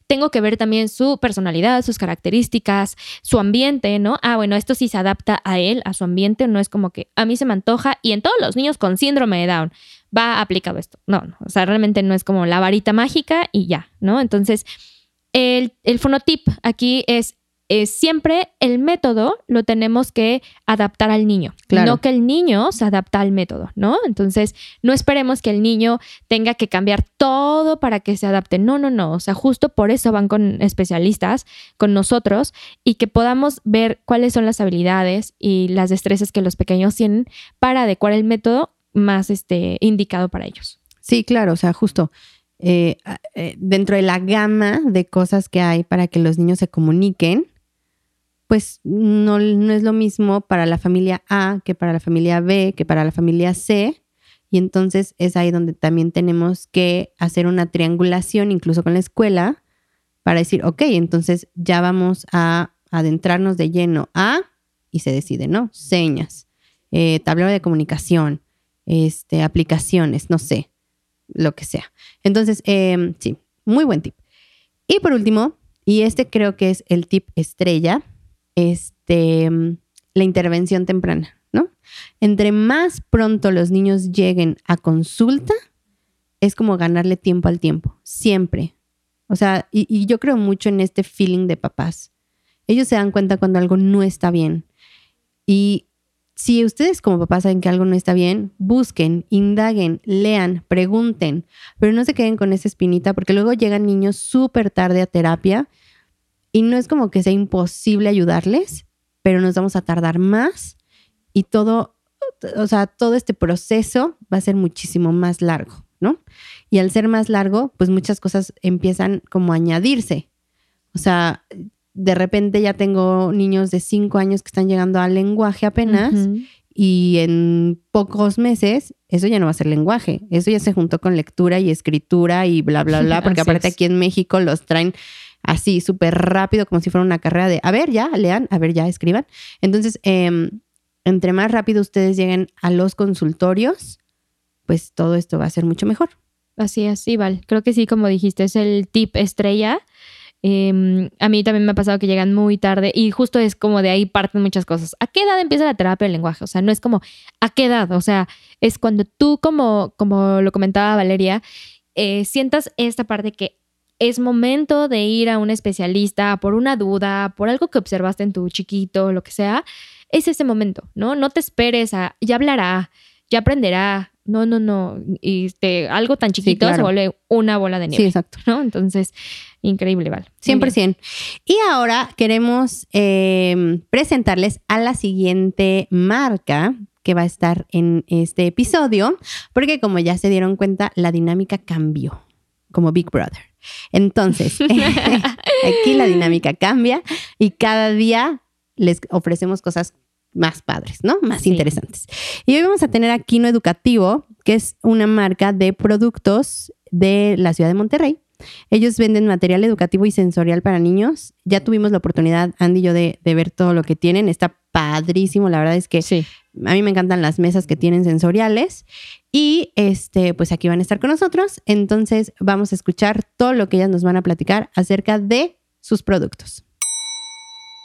tengo que ver también su personalidad, sus características, su ambiente, ¿no? Ah, bueno, esto sí se adapta a él, a su ambiente, no es como que a mí se me antoja y en todos los niños con síndrome de Down va aplicado esto. No, no, o sea, realmente no es como la varita mágica y ya, ¿no? Entonces, el, el fonotip aquí es siempre el método lo tenemos que adaptar al niño, no que el niño se adapta al método, ¿no? Entonces, no esperemos que el niño tenga que cambiar todo para que se adapte. No, no, no. O sea, justo por eso van con especialistas, con nosotros, y que podamos ver cuáles son las habilidades y las destrezas que los pequeños tienen para adecuar el método más este, indicado para ellos. Sí, claro, o sea, justo. Eh, eh, dentro de la gama de cosas que hay para que los niños se comuniquen, pues no, no, es lo mismo para la familia A que para la familia B, que para la familia C. Y entonces es ahí donde también tenemos que hacer una triangulación, incluso con la escuela, para decir, ok, entonces ya vamos a adentrarnos de lleno a, y se decide, ¿no? Señas, eh, tablero de comunicación, este, aplicaciones, no sé, lo que sea. Entonces, em, sí, muy buen tip. Y por último, y este creo que es el tip estrella, este, la intervención temprana, ¿no? Entre más pronto los niños lleguen a consulta, es como ganarle tiempo al tiempo, siempre. O sea, y, yo creo mucho en este feeling de papás. Ellos se dan cuenta cuando algo no está bien. Y si ustedes como papás saben que algo no está bien, busquen, indaguen, lean, pregunten, pero no se queden con esa espinita porque luego llegan niños súper tarde a terapia y no es como que sea imposible ayudarles, pero nos vamos a tardar más y todo, o sea, todo este proceso va a ser muchísimo más largo, ¿no? Y al ser más largo, pues muchas cosas empiezan como a añadirse. O sea, de repente ya tengo niños de cinco años que están llegando al lenguaje apenas y en pocos meses eso ya no va a ser lenguaje, eso ya se juntó con lectura y escritura y bla, bla, bla, porque aparte aquí en México los traen así súper rápido, como si fuera una carrera de, a ver, ya, lean, a ver, ya, escriban. Entonces, em, entre más rápido ustedes lleguen a los consultorios, pues todo esto va a ser mucho mejor. Así es, Val. Creo que sí, como dijiste, es el tip estrella. Em, a mí también me ha pasado que llegan muy tarde y justo es como de ahí parten muchas cosas. ¿A qué edad empieza la terapia del lenguaje? O sea, no es como a qué edad, o sea, es cuando tú, como, como lo comentaba Valeria, eh, sientas esta parte que es momento de ir a un especialista por una duda, por algo que observaste en tu chiquito, lo que sea, es ese momento, ¿no? No te esperes a, ya hablará, ya aprenderá. No, no, no. Y este, algo tan chiquito se vuelve una bola de nieve. Sí, exacto. ¿no? Entonces, increíble, Val. 100%. Y ahora queremos em, presentarles a la siguiente marca que va a estar en este episodio, porque como ya se dieron cuenta, la dinámica cambió como Big Brother. Entonces, aquí la dinámica cambia y cada día les ofrecemos cosas más padres, ¿no? Más interesantes. Y hoy vamos a tener a Kino Educativo, que es una marca de productos de la ciudad de Monterrey. Ellos venden material educativo y sensorial para niños. Ya tuvimos la oportunidad, Andy y yo, de, de ver todo lo que tienen. Está padrísimo. La verdad es que sí. a mí me encantan las mesas que tienen sensoriales. Y este, pues aquí van a estar con nosotros. Entonces vamos a escuchar todo lo que ellas nos van a platicar acerca de sus productos.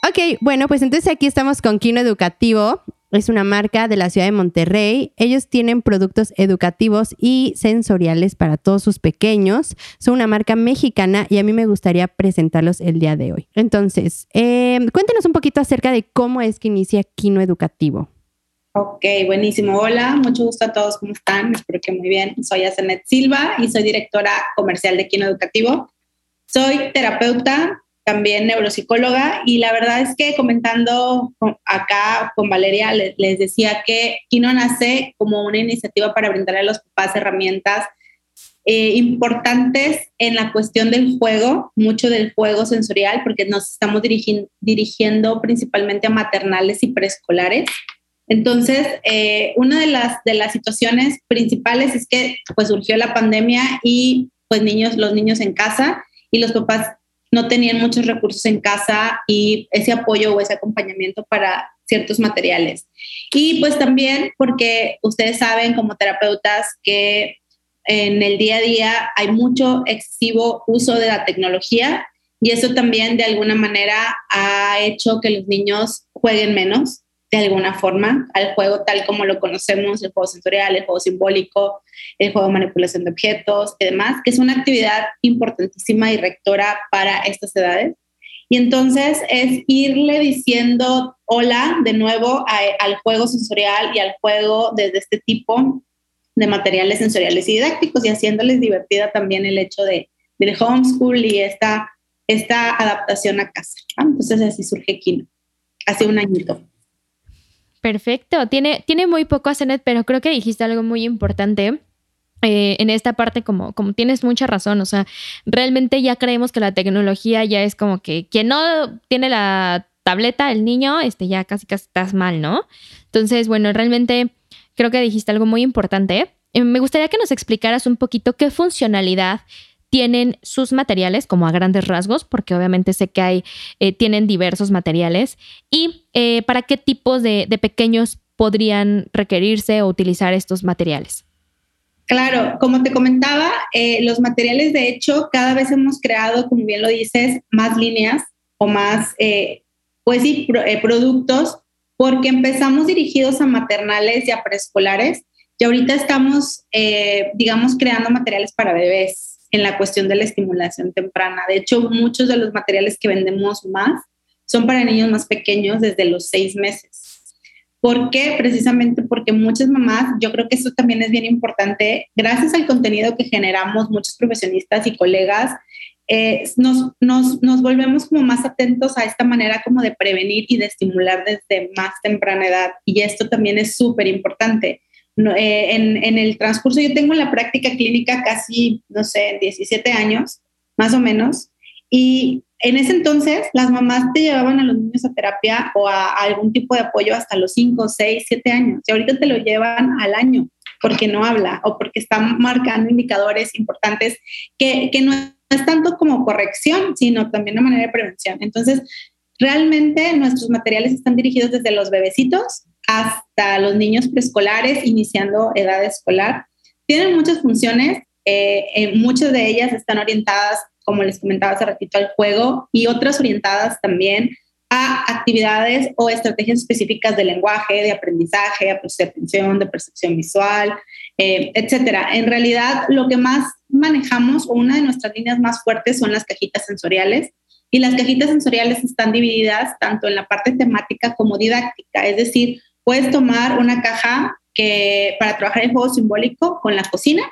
Ok, bueno, pues entonces aquí estamos con Kino Educativo. Es una marca de la ciudad de Monterrey. Ellos tienen productos educativos y sensoriales para todos sus pequeños. Son una marca mexicana y a mí me gustaría presentarlos el día de hoy. Entonces, eh, cuéntenos un poquito acerca de cómo es que inicia Kino Educativo. Ok, buenísimo. Hola, mucho gusto a todos. ¿Cómo están? Espero que muy bien. Soy Asenet Silva y soy directora comercial de Kino Educativo. Soy terapeuta, también neuropsicóloga y la verdad es que comentando acá con Valeria les, decía que Kino nace como una iniciativa para brindarle a los papás herramientas eh, importantes en la cuestión del juego, mucho del juego sensorial, porque nos estamos dirigiendo principalmente a maternales y preescolares. Entonces, eh, una de las, de las situaciones principales es que pues surgió la pandemia y pues niños, los niños en casa y los papás no tenían muchos recursos en casa y ese apoyo o ese acompañamiento para ciertos materiales. Y pues también porque ustedes saben como terapeutas que en el día a día hay mucho excesivo uso de la tecnología y eso también de alguna manera ha hecho que los niños jueguen menos de alguna forma al juego tal como lo conocemos, el juego sensorial, el juego simbólico, el juego de manipulación de objetos y demás, que es una actividad importantísima y rectora para estas edades. Y entonces es irle diciendo hola de nuevo al juego sensorial y al juego desde este tipo de materiales sensoriales y didácticos y haciéndoles divertida también el hecho de, del homeschool y esta, esta adaptación a casa. Entonces así surge Kino, hace un añito. Perfecto. Tiene, tiene muy poco a pero creo que dijiste algo muy importante. Eh, en esta parte, como, como tienes mucha razón, o sea, realmente ya creemos que la tecnología ya es como que quien no tiene la tableta, el niño, este ya casi casi estás mal, ¿no? Entonces, bueno, realmente creo que dijiste algo muy importante. Eh, me gustaría que nos explicaras un poquito qué funcionalidad tienen sus materiales como a grandes rasgos, porque obviamente sé que hay, eh, tienen diversos materiales, y eh, para qué tipos de, pequeños podrían requerirse o utilizar estos materiales. Claro, como te comentaba, eh, los materiales de hecho cada vez hemos creado, como bien lo dices, más líneas o más, pues sí, productos, porque empezamos dirigidos a maternales y a preescolares y ahorita estamos, digamos, creando materiales para bebés en la cuestión de la estimulación temprana. De hecho, muchos de los materiales que vendemos más son para niños más pequeños desde los seis meses. ¿Por qué? Precisamente porque muchas mamás, yo creo que eso también es bien importante, gracias al contenido que generamos muchos profesionistas y colegas, eh, nos, volvemos como más atentos a esta manera como de prevenir y de estimular desde más temprana edad. Y esto también es súper importante. Eh, en, el transcurso, yo tengo la práctica clínica casi, no sé, 17 años, más o menos, y en ese entonces las mamás te llevaban a los niños a terapia o a, algún tipo de apoyo hasta los 5, 6, 7 años, y ahorita te lo llevan al año porque no habla o porque están marcando indicadores importantes que, que no es tanto como corrección, sino también una manera de prevención. Entonces, realmente nuestros materiales están dirigidos desde los bebecitos hasta los niños preescolares, iniciando edad escolar. Tienen muchas funciones, eh, muchas de ellas están orientadas, como les comentaba hace ratito, al juego y otras orientadas también a actividades o estrategias específicas de lenguaje, de aprendizaje, de atención, de percepción visual, eh, etcétera. En realidad, lo que más manejamos o una de nuestras líneas más fuertes son las cajitas sensoriales. Y las cajitas sensoriales están divididas tanto en la parte temática como didáctica, es decir, Puedes tomar una caja que, para trabajar el juego simbólico con la cocina,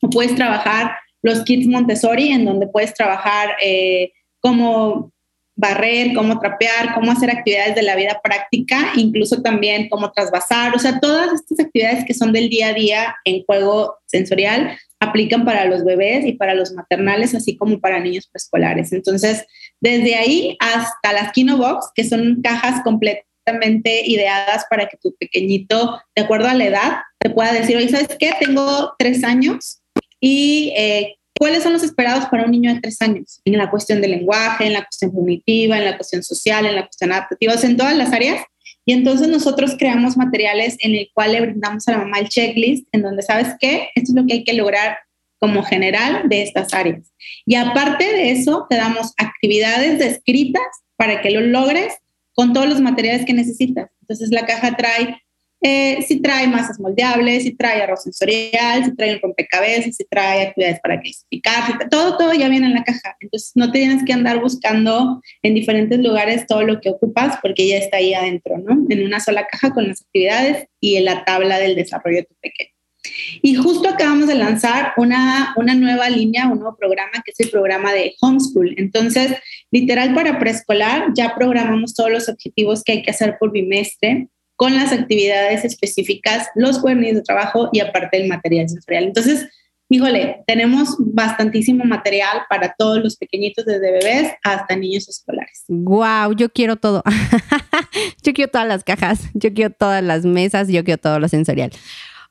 o puedes trabajar los kits Montessori, en donde puedes trabajar eh, cómo barrer, cómo trapear, cómo hacer actividades de la vida práctica, incluso también cómo trasvasar, o sea, todas estas actividades que son del día a día en juego sensorial aplican para los bebés y para los maternales, así como para niños preescolares. Entonces, desde ahí hasta las Kinobox, que son cajas completas ideadas para que tu pequeñito, de acuerdo a la edad, te pueda decir, oye, ¿sabes qué? Tengo tres años y eh, ¿cuáles son los esperados para un niño de tres años? En la cuestión del lenguaje, en la cuestión cognitiva, en la cuestión social, en la cuestión adaptativa, en todas las áreas. Y entonces nosotros creamos materiales en el cual le brindamos a la mamá el checklist, en donde sabes qué, esto es lo que hay que lograr como general de estas áreas. Y aparte de eso, te damos actividades descritas para que lo logres con todos los materiales que necesitas. Entonces la caja trae, eh, si trae masas moldeables, si trae arroz sensorial, si trae un rompecabezas, si trae actividades para clasificar, todo, todo ya viene en la caja. Entonces no tienes que andar buscando en diferentes lugares todo lo que ocupas porque ya está ahí adentro, ¿no? En una sola caja con las actividades y en la tabla del desarrollo de tu pequeño. Y justo acabamos de lanzar una, una nueva línea, un nuevo programa que es el programa de homeschool. Entonces, literal para preescolar, ya programamos todos los objetivos que hay que hacer por bimestre con las actividades específicas, los cuadernos de trabajo y aparte el material sensorial. Entonces, híjole, tenemos bastantísimo material para todos los pequeñitos desde bebés hasta niños escolares. Wow, yo quiero todo. yo quiero todas las cajas, yo quiero todas las mesas, yo quiero todo lo sensorial.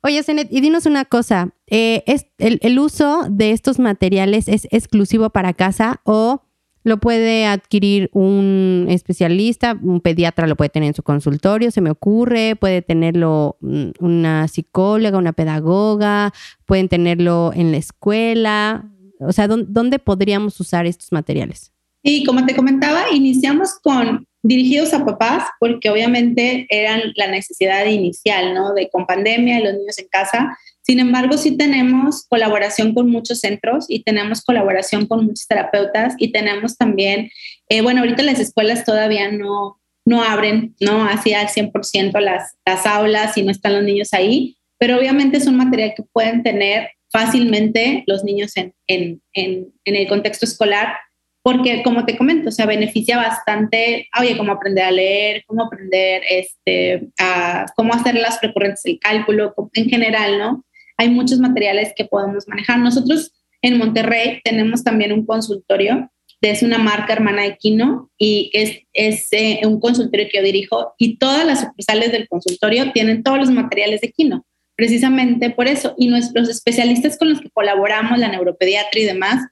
Oye, Zenet, y dinos una cosa, eh, ¿es el, uso de estos materiales es exclusivo para casa o Lo puede adquirir un especialista, un pediatra lo puede tener en su consultorio, se me ocurre, puede tenerlo mm, una psicóloga, una pedagoga, pueden tenerlo en la escuela. O sea, ¿dónde podríamos usar estos materiales? Y como te comentaba, iniciamos con dirigidos a papás porque obviamente eran la necesidad inicial, ¿no? De con pandemia los niños en casa. Sin embargo, sí tenemos colaboración con muchos centros y tenemos colaboración con muchos terapeutas y tenemos también, eh, bueno, ahorita las escuelas todavía no, no abren, ¿no? Así al 100% las, las aulas y no están los niños ahí, pero obviamente es un material que pueden tener fácilmente los niños en, en, en, en el contexto escolar porque como te comento, o sea, beneficia bastante, oye, cómo aprender a leer, cómo aprender este, a cómo hacer las recurrentes del cálculo, en general, ¿no? Hay muchos materiales que podemos manejar. Nosotros en Monterrey tenemos también un consultorio, es una marca hermana de Kino y es, es eh, un consultorio que yo dirijo y todas las sucursales del consultorio tienen todos los materiales de Kino, precisamente por eso. Y nuestros especialistas con los que colaboramos, la neuropediatra y demás,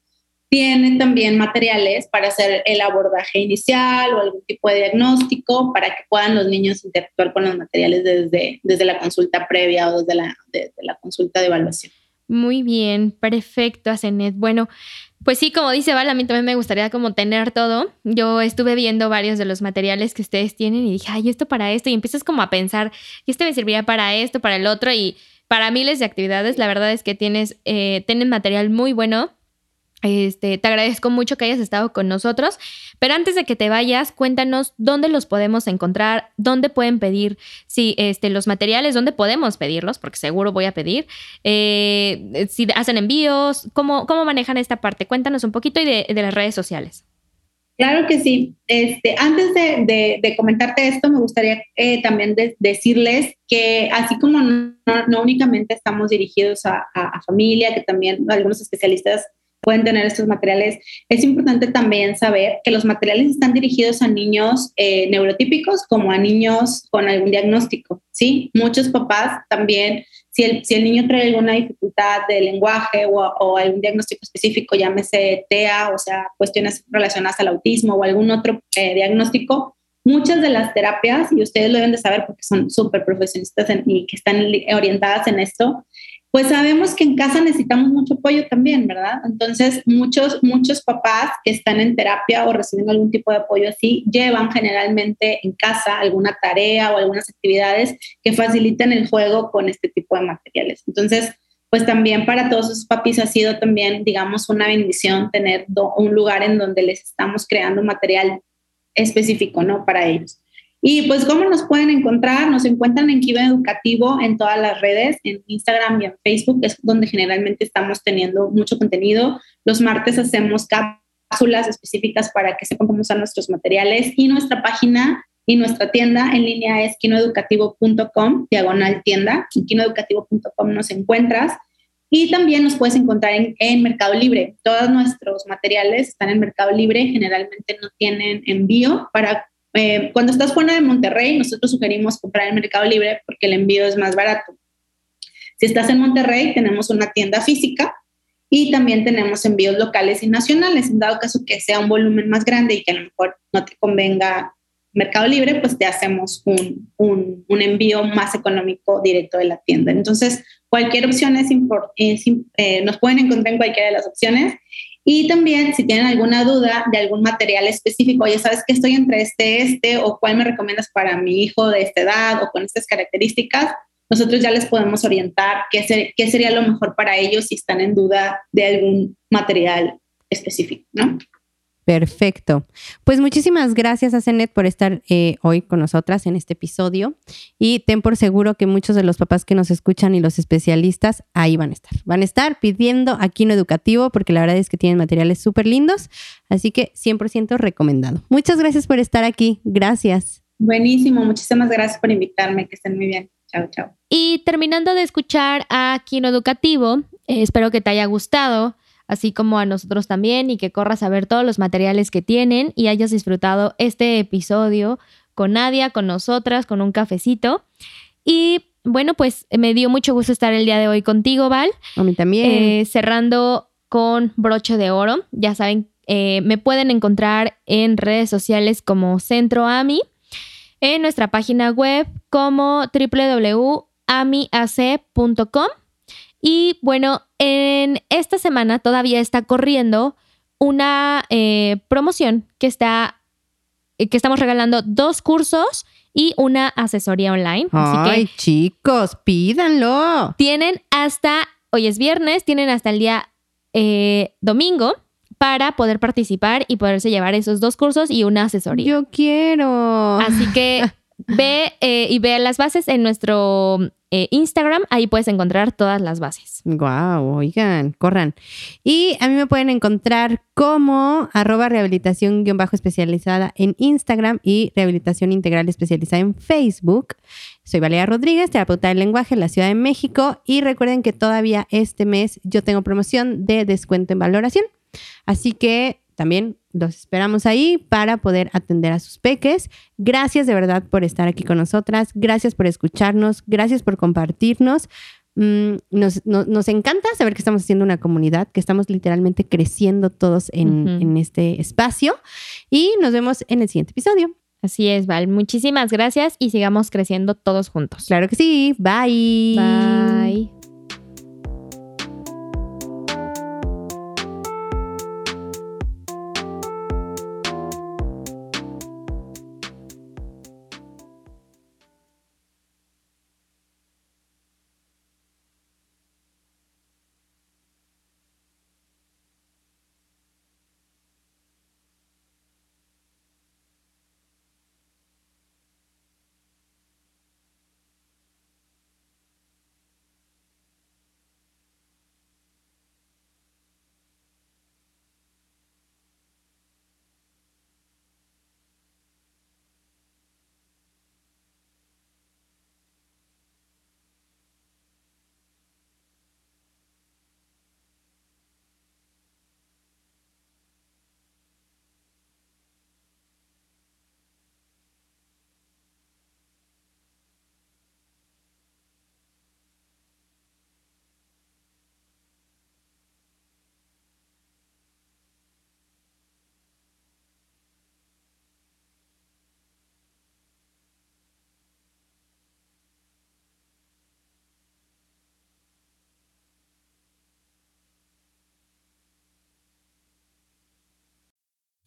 tienen también materiales para hacer el abordaje inicial o algún tipo de diagnóstico para que puedan los niños interactuar con los materiales desde, desde la consulta previa o desde la, la consulta de evaluación. Muy bien, perfecto, Asenet. Bueno, pues sí, como dice Val, a mí también me gustaría como tener todo. Yo estuve viendo varios de los materiales que ustedes tienen y dije, ay, esto para esto, y empiezas como a pensar, este me serviría para esto, para el otro, y para miles de actividades, la verdad es que tienes, eh, tienen material muy bueno este, te agradezco mucho que hayas estado con nosotros, pero antes de que te vayas, cuéntanos dónde los podemos encontrar, dónde pueden pedir si, este, los materiales, dónde podemos pedirlos, porque seguro voy a pedir, eh, si hacen envíos, cómo, cómo manejan esta parte. Cuéntanos un poquito y de, las redes sociales. Claro que sí. Este, antes de, comentarte esto, me gustaría eh, también decirles que así como no, únicamente estamos dirigidos a, a familia, que también algunos especialistas pueden tener estos materiales. Es importante también saber que los materiales están dirigidos a niños eh, neurotípicos como a niños con algún diagnóstico, ¿sí? Muchos papás también, si el, niño trae alguna dificultad de lenguaje o, algún diagnóstico específico, llámese TEA, o sea, cuestiones relacionadas al autismo o algún otro eh, diagnóstico, muchas de las terapias, y ustedes lo deben de saber porque son súper profesionistas y que están orientadas en esto, pues sabemos que en casa necesitamos mucho apoyo también, ¿verdad? Entonces, muchos, muchos papás que están en terapia o recibiendo algún tipo de apoyo así, llevan generalmente en casa alguna tarea o algunas actividades que faciliten el juego con este tipo de materiales. Entonces, pues también para todos esos papis ha sido también, digamos, una bendición tener un lugar en donde les estamos creando material específico, ¿no? Para ellos. Y pues, ¿cómo nos pueden encontrar? Nos encuentran en Kiva Educativo en todas las redes, en Instagram y en Facebook, es donde generalmente estamos teniendo mucho contenido. Los martes hacemos cápsulas específicas para que sepan cómo usar nuestros materiales y nuestra página y nuestra tienda en línea es quinoeducativo.com, diagonal tienda. En quinoeducativo.com nos encuentras. Y también nos puedes encontrar en, en, Mercado Libre. Todos nuestros materiales están en Mercado Libre, generalmente no tienen envío para eh, cuando estás fuera de Monterrey, nosotros sugerimos comprar en Mercado Libre porque el envío es más barato. Si estás en Monterrey, tenemos una tienda física y también tenemos envíos locales y nacionales. En dado caso que sea un volumen más grande y que a lo mejor no te convenga Mercado Libre, pues te hacemos un, un, un envío más económico directo de la tienda. Entonces, cualquier opción es, importante. Eh, nos pueden encontrar en cualquiera de las opciones y también, si tienen alguna duda de algún material específico, oye, ¿sabes que estoy entre este, este, o cuál me recomiendas para mi hijo de esta edad o con estas características? Nosotros ya les podemos orientar qué, qué sería lo mejor para ellos si están en duda de algún material específico, ¿no? Perfecto. Pues muchísimas gracias a Cenet por estar eh, hoy con nosotras en este episodio y ten por seguro que muchos de los papás que nos escuchan y los especialistas ahí van a estar. Van a estar pidiendo aquí no educativo porque la verdad es que tienen materiales súper lindos, así que 100% recomendado. Muchas gracias por estar aquí. Gracias. Buenísimo. Muchísimas gracias por invitarme. Que estén muy bien. Chao, chao. Y terminando de escuchar a Kino Educativo, eh, espero que te haya gustado así como a nosotros también, y que corras a ver todos los materiales que tienen y hayas disfrutado este episodio con Nadia, con nosotras, con un cafecito. Y bueno, pues me dio mucho gusto estar el día de hoy contigo, Val. A mí también. Eh, cerrando con broche de oro. Ya saben eh, me pueden encontrar en redes sociales como Centro AMI, en nuestra página web como www.amiac.com. Y bueno, en esta semana todavía está corriendo una eh, promoción que está que estamos regalando dos cursos y una asesoría online. Ay, chicos, pídanlo. Tienen hasta, hoy es viernes, tienen hasta el día eh, domingo para poder participar y poderse llevar esos dos cursos y una asesoría. Yo quiero. Así que ve eh, y ve las bases en nuestro eh, Instagram. Ahí puedes encontrar todas las bases. Wow, oigan, corran. Y a mí me pueden encontrar como arroba rehabilitación bajo especializada en Instagram y rehabilitación integral especializada en Facebook. Soy Valeria Rodríguez, terapeuta del lenguaje en la Ciudad de México. Y recuerden que todavía este mes yo tengo promoción de descuento en valoración. Así que también los esperamos ahí para poder atender a sus peques. Gracias de verdad por estar aquí con nosotras. Gracias por escucharnos. Gracias por compartirnos. Mm, nos, encanta saber que estamos haciendo una comunidad, que estamos literalmente creciendo todos en, en este espacio. Y nos vemos en el siguiente episodio. Así es, Val. Muchísimas gracias y sigamos creciendo todos juntos. Claro que sí. Bye. Bye.